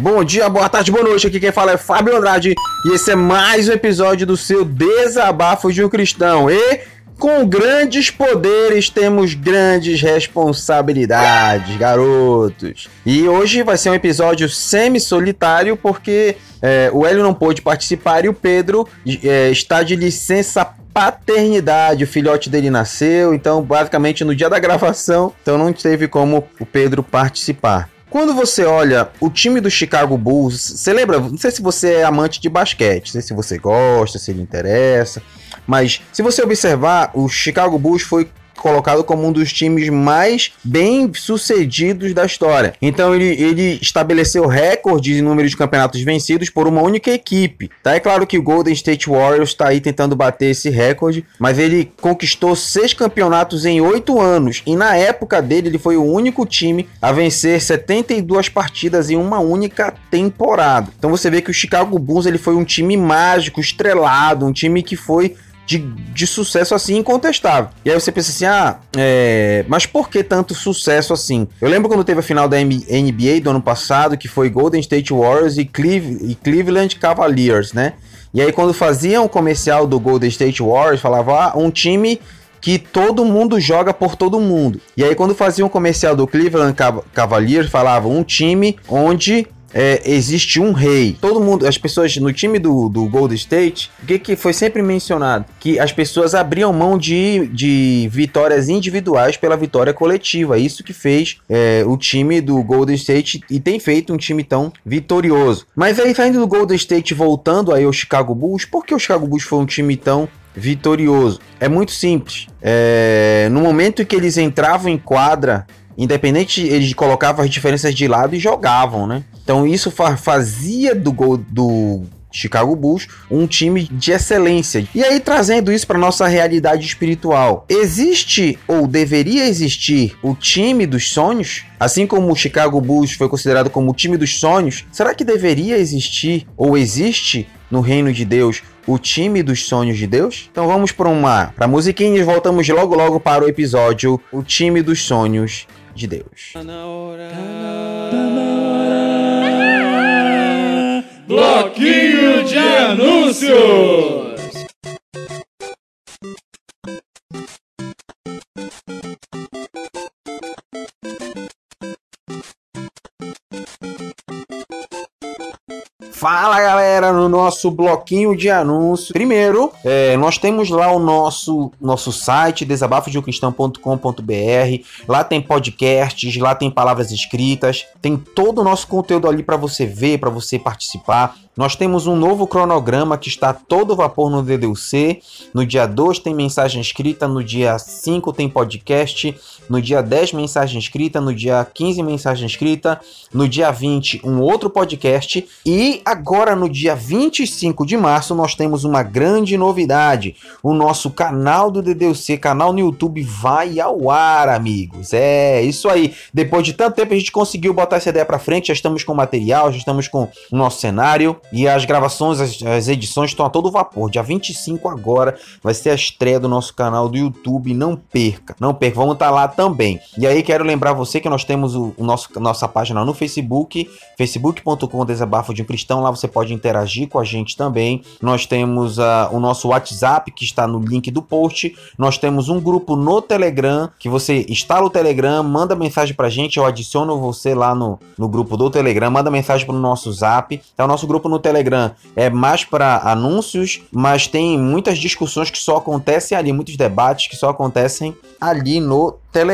Bom dia, boa tarde, boa noite. Aqui quem fala é Fábio Andrade e esse é mais um episódio do seu Desabafo de um Cristão. E com grandes poderes temos grandes responsabilidades, garotos. E hoje vai ser um episódio semi-solitário porque é, o Hélio não pôde participar e o Pedro é, está de licença paternidade. O filhote dele nasceu, então basicamente no dia da gravação, então não teve como o Pedro participar. Quando você olha o time do Chicago Bulls, você lembra? Não sei se você é amante de basquete, não sei se você gosta, se lhe interessa, mas se você observar, o Chicago Bulls foi colocado como um dos times mais bem sucedidos da história. Então ele, ele estabeleceu recordes em número de campeonatos vencidos por uma única equipe. Tá? É claro que o Golden State Warriors está aí tentando bater esse recorde, mas ele conquistou seis campeonatos em oito anos e na época dele ele foi o único time a vencer 72 partidas em uma única temporada. Então você vê que o Chicago Bulls ele foi um time mágico, estrelado, um time que foi de, de sucesso assim incontestável. E aí você pensa assim, ah, é, mas por que tanto sucesso assim? Eu lembro quando teve a final da NBA do ano passado, que foi Golden State Warriors e, Cleve, e Cleveland Cavaliers, né? E aí quando faziam o comercial do Golden State Warriors, falava, ah, um time que todo mundo joga por todo mundo. E aí quando faziam o comercial do Cleveland Cavaliers, falava um time onde é, existe um rei. Todo mundo, as pessoas no time do, do Golden State, o que, que foi sempre mencionado? Que as pessoas abriam mão de, de vitórias individuais pela vitória coletiva. Isso que fez é, o time do Golden State e tem feito um time tão vitorioso. Mas aí saindo do Golden State voltando aí ao Chicago Bulls, por que o Chicago Bulls foi um time tão vitorioso? É muito simples. É, no momento que eles entravam em quadra, independente, eles colocavam as diferenças de lado e jogavam, né? Então isso fazia do gol do Chicago Bulls um time de excelência. E aí trazendo isso para nossa realidade espiritual, existe ou deveria existir o time dos sonhos? Assim como o Chicago Bulls foi considerado como o time dos sonhos, será que deveria existir ou existe no reino de Deus o time dos sonhos de Deus? Então vamos para uma para musiquinha e voltamos logo logo para o episódio O time dos sonhos de Deus. Tá na hora. Tá na hora. Bloquinho no nosso bloquinho de anúncio. Primeiro, é, nós temos lá o nosso, nosso site, desabafodeumcristão.com.br. Lá tem podcasts, lá tem palavras escritas, tem todo o nosso conteúdo ali para você ver, para você participar. Nós temos um novo cronograma que está todo vapor no DDUC. No dia 2 tem mensagem escrita, no dia 5 tem podcast, no dia 10 mensagem escrita, no dia 15 mensagem escrita, no dia 20 um outro podcast e agora no dia 25 de março nós temos uma grande novidade. O nosso canal do DDUC, canal no YouTube vai ao ar, amigos. É, isso aí. Depois de tanto tempo a gente conseguiu botar essa ideia para frente, já estamos com material, já estamos com o nosso cenário. E as gravações, as, as, edições estão a todo vapor. Dia 25 agora vai ser a estreia do nosso canal do YouTube. Não perca, não perca. Vamos estar tá lá também. E aí quero lembrar você que nós temos o, o nosso, nossa página no Facebook, facebook.com desabafo de um cristão. Lá você pode interagir com a gente também. Nós temos uh, o nosso WhatsApp que está no link do post. Nós temos um grupo no Telegram que você instala o Telegram, manda mensagem pra gente. Eu adiciono você lá no, no grupo do Telegram, manda mensagem pro nosso Zap. É o nosso grupo no Telegram é mais para anúncios, mas tem muitas discussões que só acontecem ali, muitos debates que só acontecem ali no Telegram.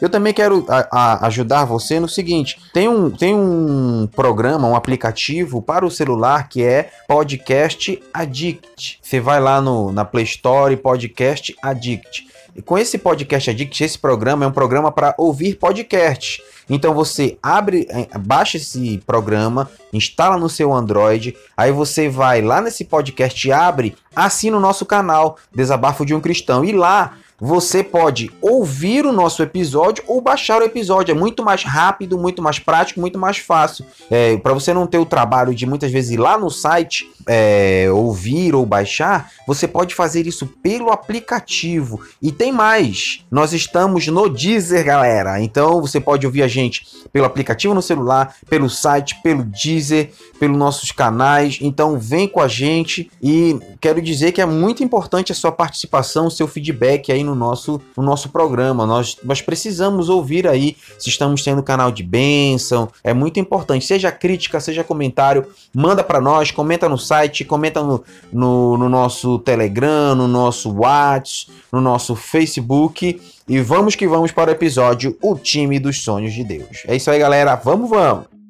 Eu também quero a, a ajudar você no seguinte: tem um, tem um programa, um aplicativo para o celular que é Podcast Addict. Você vai lá no, na Play Store, Podcast Addict. E com esse Podcast Addict, esse programa é um programa para ouvir podcast. Então você abre, é, baixa esse programa, instala no seu Android, aí você vai lá nesse podcast, abre, assina o nosso canal Desabafo de um Cristão e lá você pode ouvir o nosso episódio ou baixar o episódio. É muito mais rápido, muito mais prático, muito mais fácil. É, para você não ter o trabalho de muitas vezes ir lá no site é, ouvir ou baixar, você pode fazer isso pelo aplicativo. E tem mais, nós estamos no Deezer, galera. Então você pode ouvir a gente pelo aplicativo no celular, pelo site, pelo Deezer, pelos nossos canais. Então vem com a gente e quero dizer que é muito importante a sua participação, o seu feedback aí no nosso, no nosso programa. Nós, nós precisamos ouvir aí se estamos tendo canal de bênção. É muito importante. Seja crítica, seja comentário, manda para nós, comenta no site, comenta no, no, no nosso Telegram, no nosso WhatsApp, no nosso Facebook. E vamos que vamos para o episódio O Time dos Sonhos de Deus. É isso aí, galera. Vamos, vamos!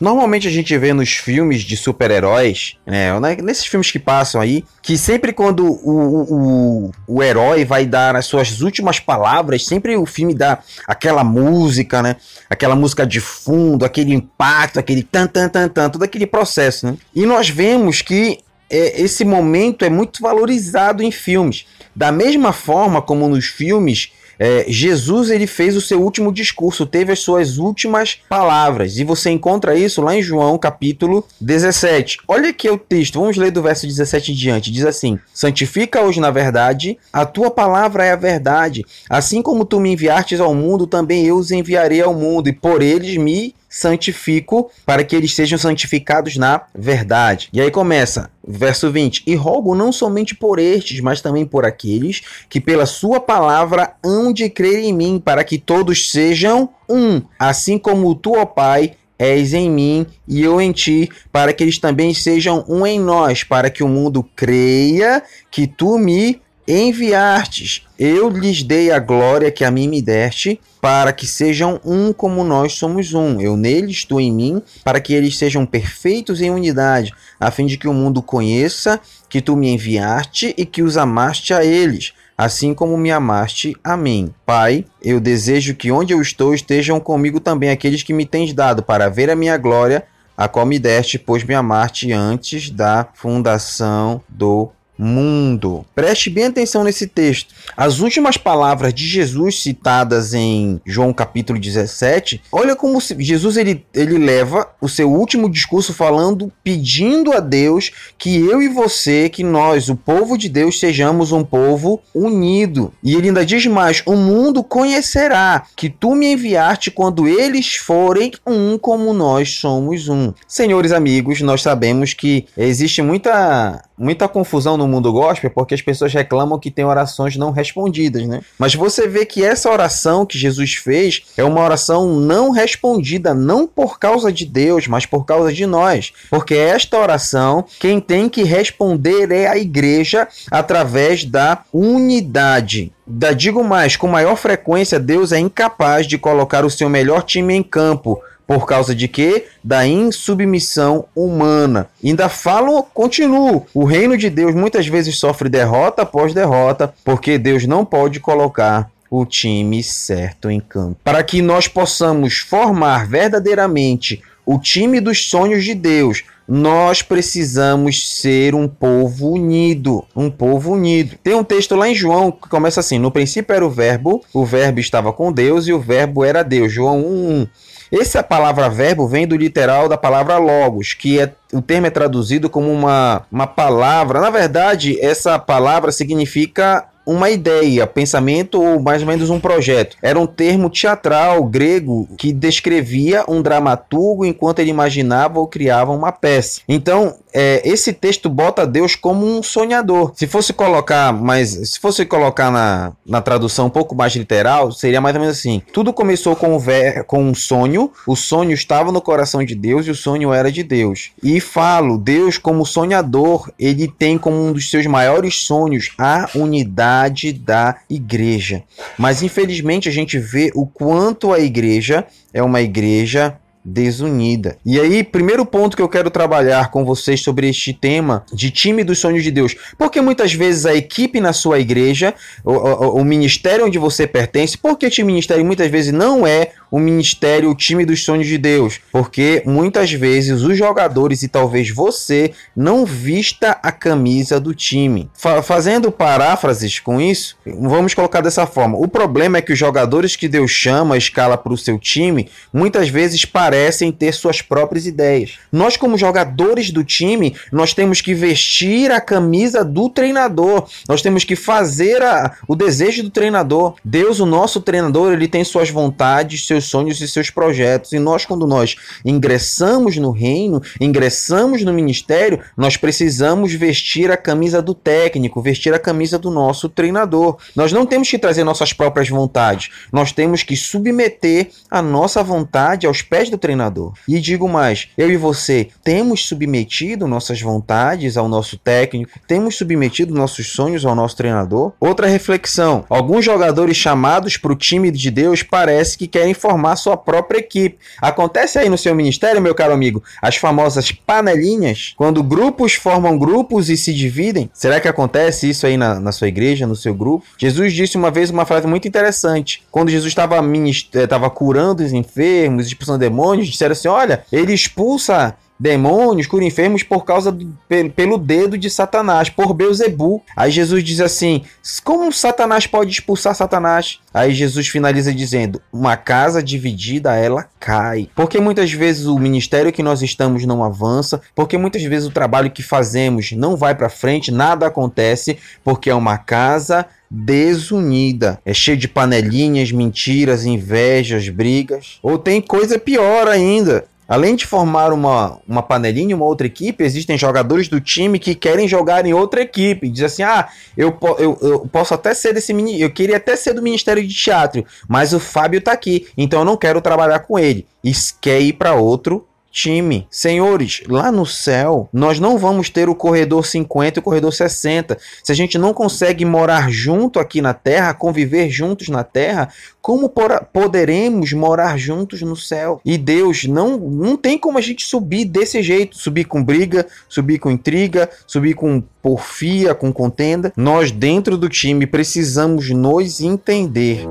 Normalmente a gente vê nos filmes de super-heróis, né, né, nesses filmes que passam aí, que sempre quando o, o, o herói vai dar as suas últimas palavras, sempre o filme dá aquela música, né? Aquela música de fundo, aquele impacto, aquele tan tan tan tan, todo aquele processo, né? E nós vemos que é, esse momento é muito valorizado em filmes. Da mesma forma como nos filmes é, Jesus ele fez o seu último discurso, teve as suas últimas palavras, e você encontra isso lá em João capítulo 17. Olha aqui o texto, vamos ler do verso 17 em diante. Diz assim: Santifica-os na verdade, a tua palavra é a verdade. Assim como tu me enviastes ao mundo, também eu os enviarei ao mundo, e por eles me santifico para que eles sejam santificados na verdade. E aí começa, verso 20: E rogo não somente por estes, mas também por aqueles que pela sua palavra hão de crer em mim, para que todos sejam um, assim como tu, ó Pai, és em mim e eu em ti, para que eles também sejam um em nós, para que o mundo creia que tu me enviastes. Eu lhes dei a glória que a mim me deste, para que sejam um como nós somos um. Eu neles, tu em mim, para que eles sejam perfeitos em unidade, a fim de que o mundo conheça que tu me enviaste e que os amaste a eles, assim como me amaste a mim. Pai, eu desejo que onde eu estou estejam comigo também aqueles que me tens dado, para ver a minha glória, a qual me deste, pois me amaste antes da fundação do mundo. Preste bem atenção nesse texto. As últimas palavras de Jesus citadas em João capítulo 17, olha como Jesus ele, ele leva o seu último discurso falando, pedindo a Deus que eu e você, que nós, o povo de Deus, sejamos um povo unido. E ele ainda diz mais: o mundo conhecerá que tu me enviaste quando eles forem um como nós somos um. Senhores amigos, nós sabemos que existe muita muita confusão no mundo gospel porque as pessoas reclamam que tem orações não respondidas, né? Mas você vê que essa oração que Jesus fez é uma oração não respondida, não por causa de Deus, mas por causa de nós. Porque esta oração, quem tem que responder é a igreja através da unidade. Da digo mais, com maior frequência Deus é incapaz de colocar o seu melhor time em campo por causa de quê? Da insubmissão humana. Ainda falam, continuo. O reino de Deus muitas vezes sofre derrota após derrota, porque Deus não pode colocar o time certo em campo. Para que nós possamos formar verdadeiramente o time dos sonhos de Deus, nós precisamos ser um povo unido, um povo unido. Tem um texto lá em João que começa assim: No princípio era o verbo, o verbo estava com Deus e o verbo era Deus. João 1:1. Essa palavra verbo vem do literal da palavra logos, que é o termo é traduzido como uma, uma palavra. Na verdade, essa palavra significa uma ideia, pensamento ou mais ou menos um projeto. Era um termo teatral grego que descrevia um dramaturgo enquanto ele imaginava ou criava uma peça. Então, é, esse texto bota Deus como um sonhador. Se fosse colocar mais, se fosse colocar na, na tradução um pouco mais literal, seria mais ou menos assim: tudo começou com, com um sonho, o sonho estava no coração de Deus e o sonho era de Deus. E falo, Deus como sonhador, ele tem como um dos seus maiores sonhos a unidade da igreja. Mas infelizmente a gente vê o quanto a igreja é uma igreja desunida. E aí, primeiro ponto que eu quero trabalhar com vocês sobre este tema de time dos sonhos de Deus. Porque muitas vezes a equipe na sua igreja, o, o, o ministério onde você pertence, porque este ministério muitas vezes não é o ministério, o time dos sonhos de Deus, porque muitas vezes os jogadores e talvez você não vista a camisa do time. Fa fazendo paráfrases com isso, vamos colocar dessa forma: o problema é que os jogadores que Deus chama, escala para o seu time, muitas vezes parecem ter suas próprias ideias. Nós, como jogadores do time, nós temos que vestir a camisa do treinador, nós temos que fazer a, o desejo do treinador. Deus, o nosso treinador, ele tem suas vontades, seus seus sonhos e seus projetos. E nós, quando nós ingressamos no reino, ingressamos no ministério, nós precisamos vestir a camisa do técnico, vestir a camisa do nosso treinador. Nós não temos que trazer nossas próprias vontades, nós temos que submeter a nossa vontade aos pés do treinador. E digo mais, eu e você temos submetido nossas vontades ao nosso técnico, temos submetido nossos sonhos ao nosso treinador. Outra reflexão: alguns jogadores chamados para o time de Deus parece que querem formar sua própria equipe. Acontece aí no seu ministério, meu caro amigo, as famosas panelinhas, quando grupos formam grupos e se dividem. Será que acontece isso aí na, na sua igreja, no seu grupo? Jesus disse uma vez uma frase muito interessante. Quando Jesus estava eh, curando os enfermos, expulsando demônios, disseram assim: olha, ele expulsa demônios, cura enfermos por causa do, pelo, dedo de Satanás, por Beuzebu. Aí Jesus diz assim: como Satanás pode expulsar Satanás? Aí Jesus finaliza dizendo: uma casa dividida ela cai. Porque muitas vezes o ministério que nós estamos não avança, porque muitas vezes o trabalho que fazemos não vai para frente, nada acontece, porque é uma casa desunida. É cheio de panelinhas, mentiras, invejas, brigas. Ou tem coisa pior ainda. Além de formar uma, uma panelinha, uma outra equipe, existem jogadores do time que querem jogar em outra equipe. Diz assim: ah, eu, eu, eu posso até ser desse mini. Eu queria até ser do Ministério de Teatro, mas o Fábio tá aqui, então eu não quero trabalhar com ele. E quer ir para outro time. Senhores, lá no céu, nós não vamos ter o corredor 50 e o corredor 60. Se a gente não consegue morar junto aqui na terra, conviver juntos na terra, como poderemos morar juntos no céu? E Deus não não tem como a gente subir desse jeito, subir com briga, subir com intriga, subir com porfia, com contenda. Nós dentro do time precisamos nos entender.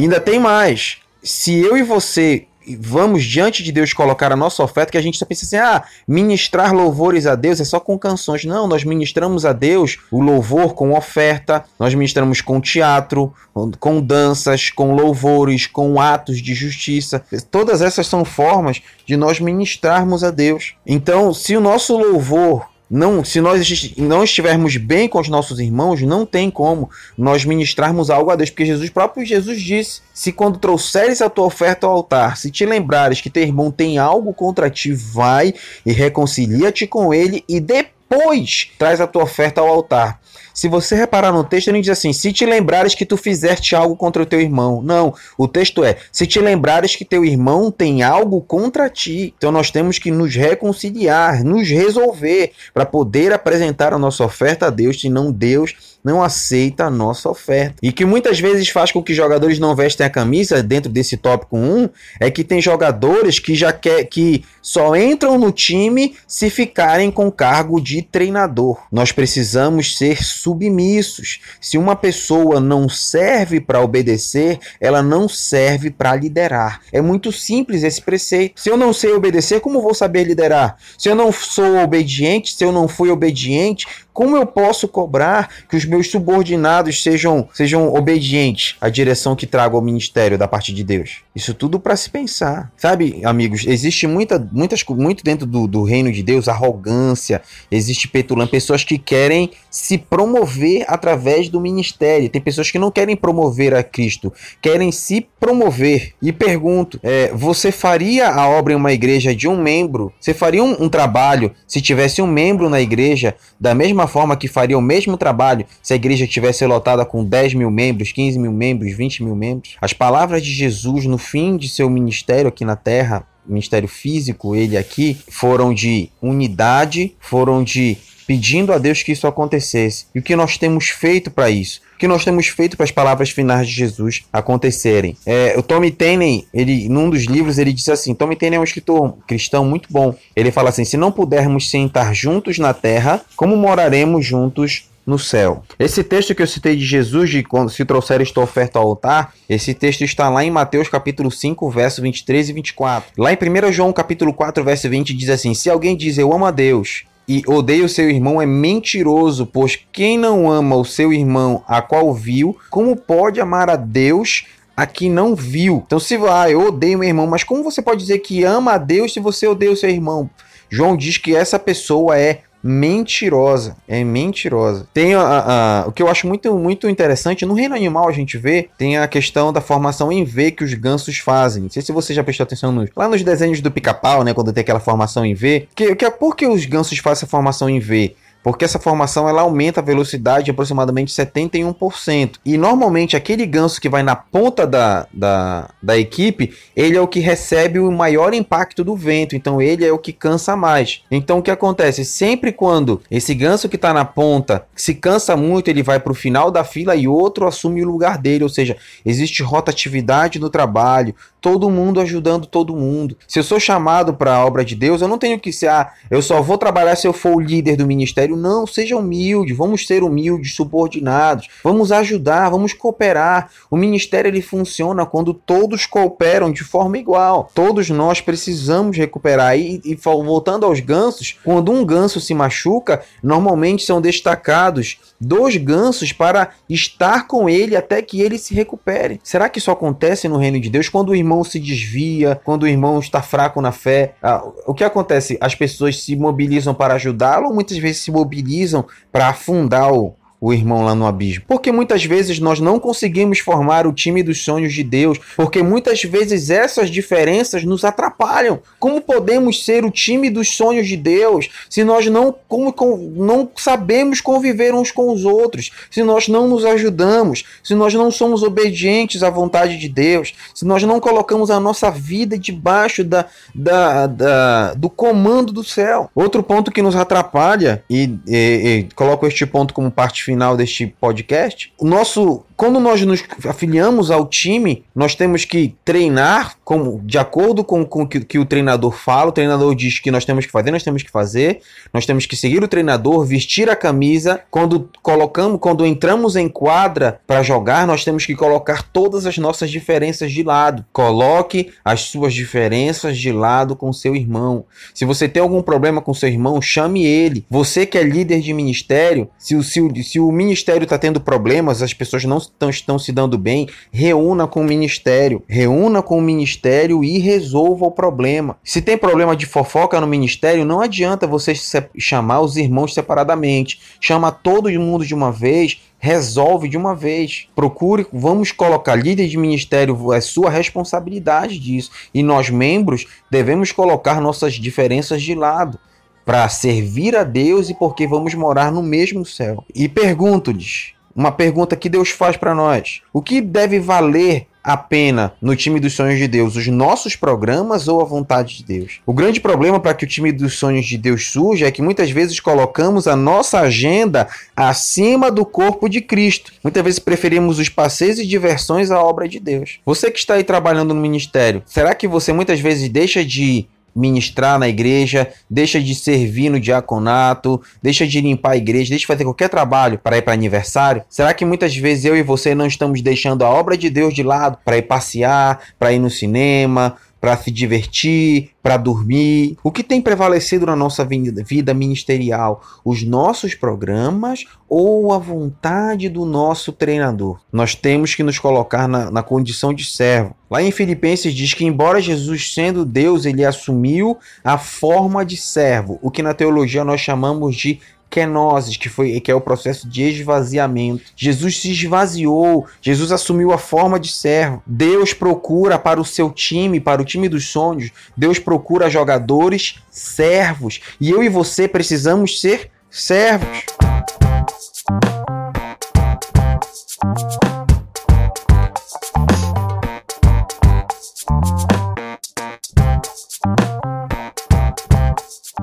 Ainda tem mais. Se eu e você vamos diante de Deus colocar a nossa oferta, que a gente só pensa assim: ah, ministrar louvores a Deus é só com canções. Não, nós ministramos a Deus o louvor com oferta, nós ministramos com teatro, com danças, com louvores, com atos de justiça. Todas essas são formas de nós ministrarmos a Deus. Então, se o nosso louvor não, se nós não estivermos bem com os nossos irmãos, não tem como nós ministrarmos algo a Deus, porque Jesus próprio Jesus disse: se quando trouxeres a tua oferta ao altar, se te lembrares que teu irmão tem algo contra ti, vai e reconcilia-te com ele e depois traz a tua oferta ao altar. Se você reparar no texto, ele diz assim: se te lembrares que tu fizeste algo contra o teu irmão. Não, o texto é: se te lembrares que teu irmão tem algo contra ti. Então nós temos que nos reconciliar, nos resolver para poder apresentar a nossa oferta a Deus, senão Deus não aceita a nossa oferta. E que muitas vezes faz com que jogadores não vestem a camisa dentro desse tópico 1 é que tem jogadores que já quer que só entram no time se ficarem com cargo de treinador. Nós precisamos ser submissos. Se uma pessoa não serve para obedecer, ela não serve para liderar. É muito simples esse preceito. Se eu não sei obedecer, como vou saber liderar? Se eu não sou obediente, se eu não fui obediente, Como eu posso cobrar que os meus subordinados sejam, sejam obedientes à direção que trago ao ministério da parte de Deus? Isso tudo para se pensar. Sabe, amigos, existe muita, muitas, muito dentro do, do reino de Deus arrogância, existe petulância, pessoas que querem se promover através do ministério. Tem pessoas que não querem promover a Cristo, querem se promover. E pergunto, é, você faria a obra em uma igreja de um membro? Você faria um, um trabalho se tivesse um membro na igreja da mesma forma que faria o mesmo trabalho se a igreja tivesse lotada com 10 mil membros, 15 mil membros, 20 mil membros? As palavras de Jesus no fim de seu ministério aqui na terra, ministério físico, ele aqui, foram de unidade, foram de pedindo a Deus que isso acontecesse. E o que nós temos feito para isso? O que nós temos feito para as palavras finais de Jesus acontecerem? É, o Tommy Tenney, ele, num dos livros, ele disse assim: Tommy Tenney é um escritor cristão muito bom. Ele fala assim: se não pudermos sentar juntos na terra, como moraremos juntos no céu. Esse texto que eu citei de Jesus, de quando se trouxer esta oferta ao altar, esse texto está lá em Mateus capítulo 5, verso 23 e 24. Lá em 1 João capítulo 4, verso 20 diz assim: Se alguém diz eu amo a Deus e odeia o seu irmão é mentiroso, pois quem não ama o seu irmão a qual viu, como pode amar a Deus a quem não viu? Então, se ah, eu odeio meu irmão, mas como você pode dizer que ama a Deus se você odeia o seu irmão? João diz que essa pessoa é mentirosa. É mentirosa. Tem a, a, o que eu acho muito, muito interessante, no reino animal a gente vê, tem a questão da formação em V que os gansos fazem. Não sei se você já prestou atenção nos, lá nos desenhos do pica-pau, né, quando tem aquela formação em V. Que, que, por que os gansos fazem essa formação em V? Porque essa formação ela aumenta a velocidade de aproximadamente 71%. E normalmente aquele ganso que vai na ponta da, da, da equipe, ele é o que recebe o maior impacto do vento, então ele é o que cansa mais. Então o que acontece? Sempre quando esse ganso que está na ponta se cansa muito, ele vai para o final da fila e outro assume o lugar dele, ou seja, existe rotatividade no trabalho, todo mundo ajudando todo mundo. Se eu sou chamado para a obra de Deus, eu não tenho que ser, ah, eu só vou trabalhar se eu for o líder do ministério. Não, seja humilde, vamos ser humildes, subordinados, vamos ajudar, vamos cooperar. O ministério ele funciona quando todos cooperam de forma igual. Todos nós precisamos recuperar. E, e voltando aos gansos, quando um ganso se machuca, normalmente são destacados dois gansos para estar com ele até que ele se recupere. Será que isso acontece no reino de Deus quando o irmão se desvia, quando o irmão está fraco na fé? Ah, o que acontece? As pessoas se mobilizam para ajudá-lo muitas vezes se mobilizam para afundar o, o irmão lá no abismo. Porque muitas vezes nós não conseguimos formar o time dos sonhos de Deus, porque muitas vezes essas diferenças nos atrapalham. Como podemos ser o time dos sonhos de Deus se nós não, como, não sabemos conviver uns com os outros, se nós não nos ajudamos, se nós não somos obedientes à vontade de Deus, se nós não colocamos a nossa vida debaixo da, da, da do comando do céu? Outro ponto que nos atrapalha, e, e, e coloco este ponto como parte final deste podcast, o nosso quando nós nos afiliamos ao time, nós temos que treinar como de acordo com, com o que, que, o treinador fala. O treinador diz que nós temos que fazer, nós temos que fazer. Nós temos que seguir o treinador, vestir a camisa. Quando colocamos, quando entramos em quadra para jogar, nós temos que colocar todas as nossas diferenças de lado. Coloque as suas diferenças de lado com seu irmão. Se você tem algum problema com seu irmão, chame ele. Você que é líder de ministério, se o, se o, se o ministério está tendo problemas, as pessoas não estão, se dando bem, reúna com o ministério, reúna com o ministério e resolva o problema. Se tem problema de fofoca no ministério, não adianta você chamar os irmãos separadamente, chama todo mundo de uma vez, resolve de uma vez. Procure, vamos colocar líder de ministério, é sua responsabilidade disso. E nós membros devemos colocar nossas diferenças de lado para servir a Deus e porque vamos morar no mesmo céu. E pergunto-lhes, uma pergunta que Deus faz para nós. O que deve valer a pena no time dos sonhos de Deus, os nossos programas ou a vontade de Deus? O grande problema para que o time dos sonhos de Deus surja é que muitas vezes colocamos a nossa agenda acima do corpo de Cristo. Muitas vezes preferimos os passeios e diversões à obra de Deus. Você que está aí trabalhando no ministério, será que você muitas vezes deixa de ministrar na igreja, deixa de servir no diaconato, deixa de limpar a igreja, deixa de fazer qualquer trabalho para ir para aniversário? Será que muitas vezes eu e você não estamos deixando a obra de Deus de lado para ir passear, para ir no cinema, para se divertir, para dormir. O que tem prevalecido na nossa vida ministerial? Os nossos programas ou a vontade do nosso treinador? Nós temos que nos colocar na, na condição de servo. Lá em Filipenses diz que, embora Jesus sendo Deus, ele assumiu a forma de servo, o que na teologia nós chamamos de kenosis, que foi que é o processo de esvaziamento. Jesus se esvaziou, Jesus assumiu a forma de servo. Deus procura para o seu time, para o time dos sonhos, Deus procura jogadores servos, e eu e você precisamos ser servos.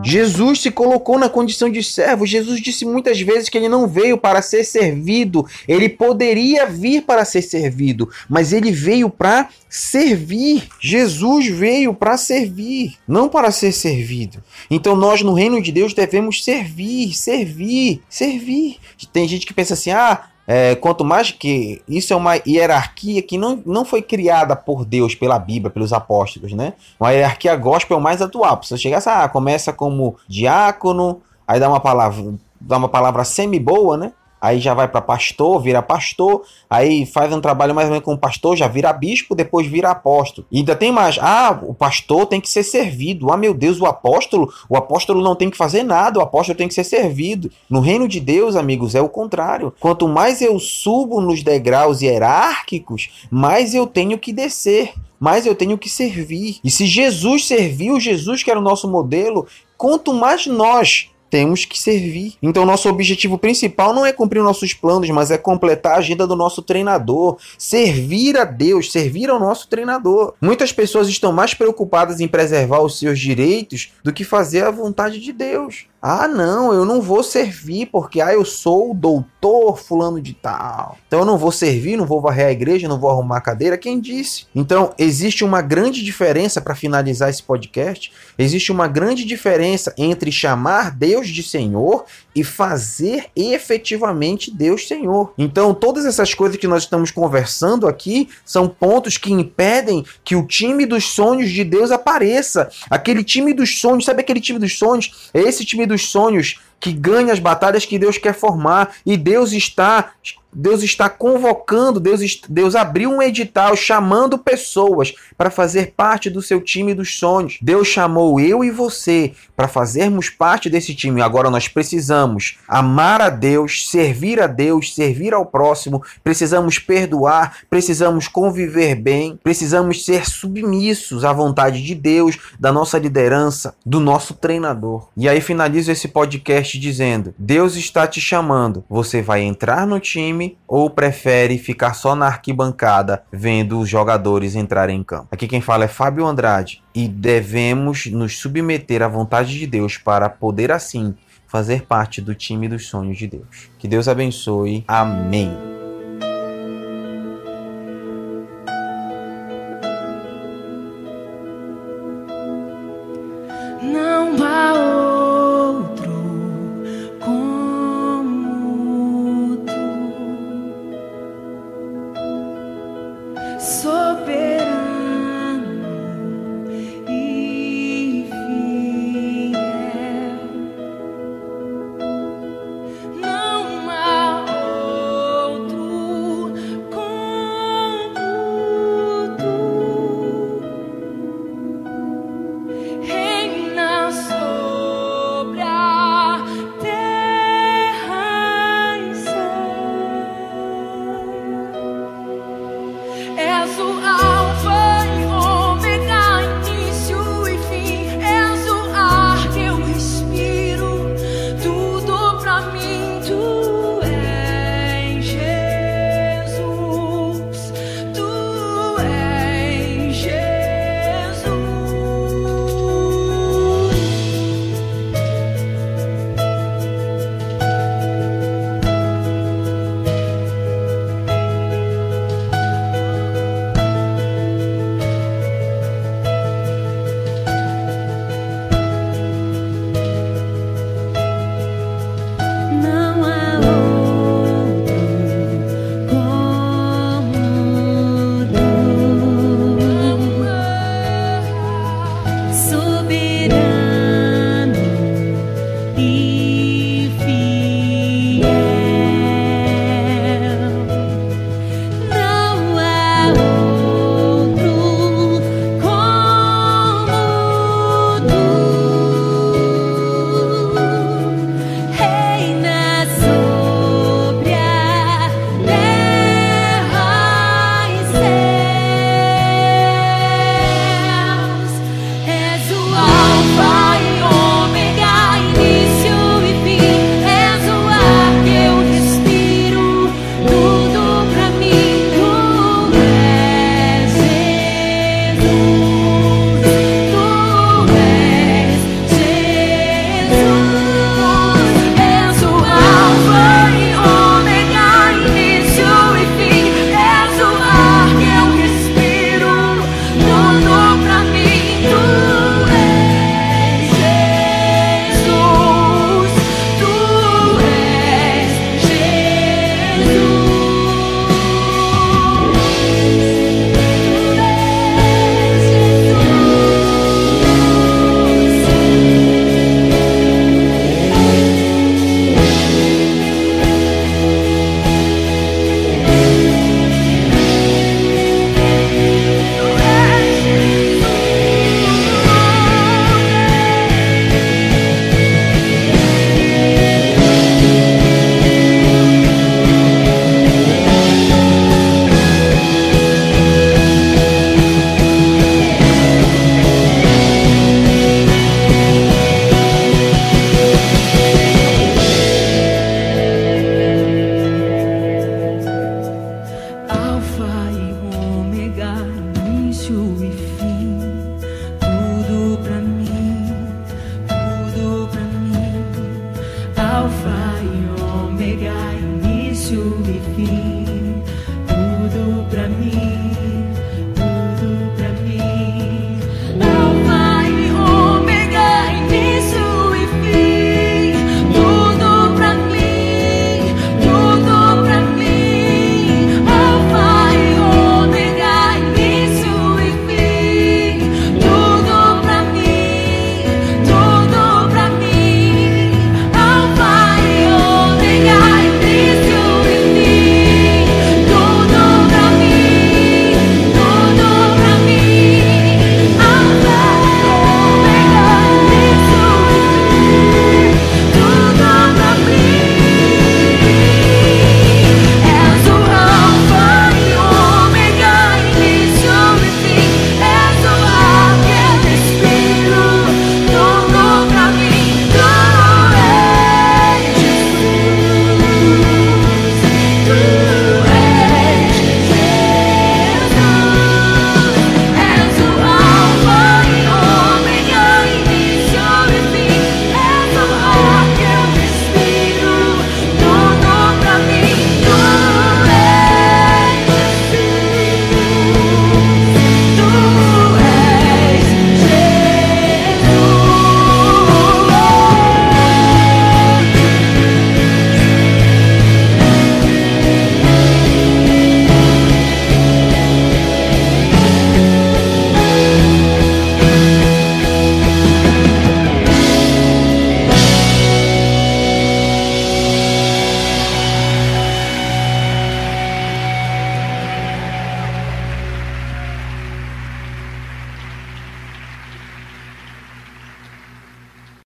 Jesus se colocou na condição de servo. Jesus disse muitas vezes que ele não veio para ser servido. Ele poderia vir para ser servido, mas ele veio para servir. Jesus veio para servir, não para ser servido. Então nós no reino de Deus devemos servir, servir, servir. Tem gente que pensa assim: "Ah, é, quanto mais que isso é uma hierarquia que não, não foi criada por Deus, pela Bíblia, pelos apóstolos, né? Uma hierarquia gospel mais atual. Você chegasse, ah, começa como diácono, aí dá uma palavra, dá uma palavra semi-boa, né? Aí já vai para pastor, vira pastor, aí faz um trabalho mais ou menos como pastor, já vira bispo, depois vira apóstolo. E ainda tem mais, ah, o pastor tem que ser servido. Ah, meu Deus, o apóstolo, o apóstolo não tem que fazer nada, o apóstolo tem que ser servido. No reino de Deus, amigos, é o contrário. Quanto mais eu subo nos degraus hierárquicos, mais eu tenho que descer mais eu tenho que servir. E se Jesus serviu, Jesus que era o nosso modelo, quanto mais nós temos que servir. Então, nosso objetivo principal não é cumprir nossos planos, mas é completar a agenda do nosso treinador, servir a Deus, servir ao nosso treinador. Muitas pessoas estão mais preocupadas em preservar os seus direitos do que fazer a vontade de Deus. Ah, não, eu não vou servir porque ah, eu sou o doutor fulano de tal. Então eu não vou servir, não vou varrer a igreja, não vou arrumar a cadeira. Quem disse? Então existe uma grande diferença para finalizar esse podcast. Existe uma grande diferença entre chamar Deus de Senhor e fazer efetivamente Deus Senhor. Então todas essas coisas que nós estamos conversando aqui são pontos que impedem que o time dos sonhos de Deus apareça. Aquele time dos sonhos, sabe aquele time dos sonhos? É esse time dos sonhos que ganha as batalhas que Deus quer formar e Deus está Deus está convocando, Deus, Deus abriu um edital chamando pessoas para fazer parte do seu time dos sonhos. Deus chamou eu e você para fazermos parte desse time. Agora nós precisamos amar a Deus, servir a Deus, servir ao próximo, precisamos perdoar, precisamos conviver bem, precisamos ser submissos à vontade de Deus, da nossa liderança, do nosso treinador. E aí finalizo esse podcast dizendo: Deus está te chamando. Você vai entrar no time ou prefere ficar só na arquibancada vendo os jogadores entrarem em campo? Aqui quem fala é Fábio Andrade e devemos nos submeter à vontade de Deus para poder assim fazer parte do time dos sonhos de Deus. Que Deus abençoe. Amém.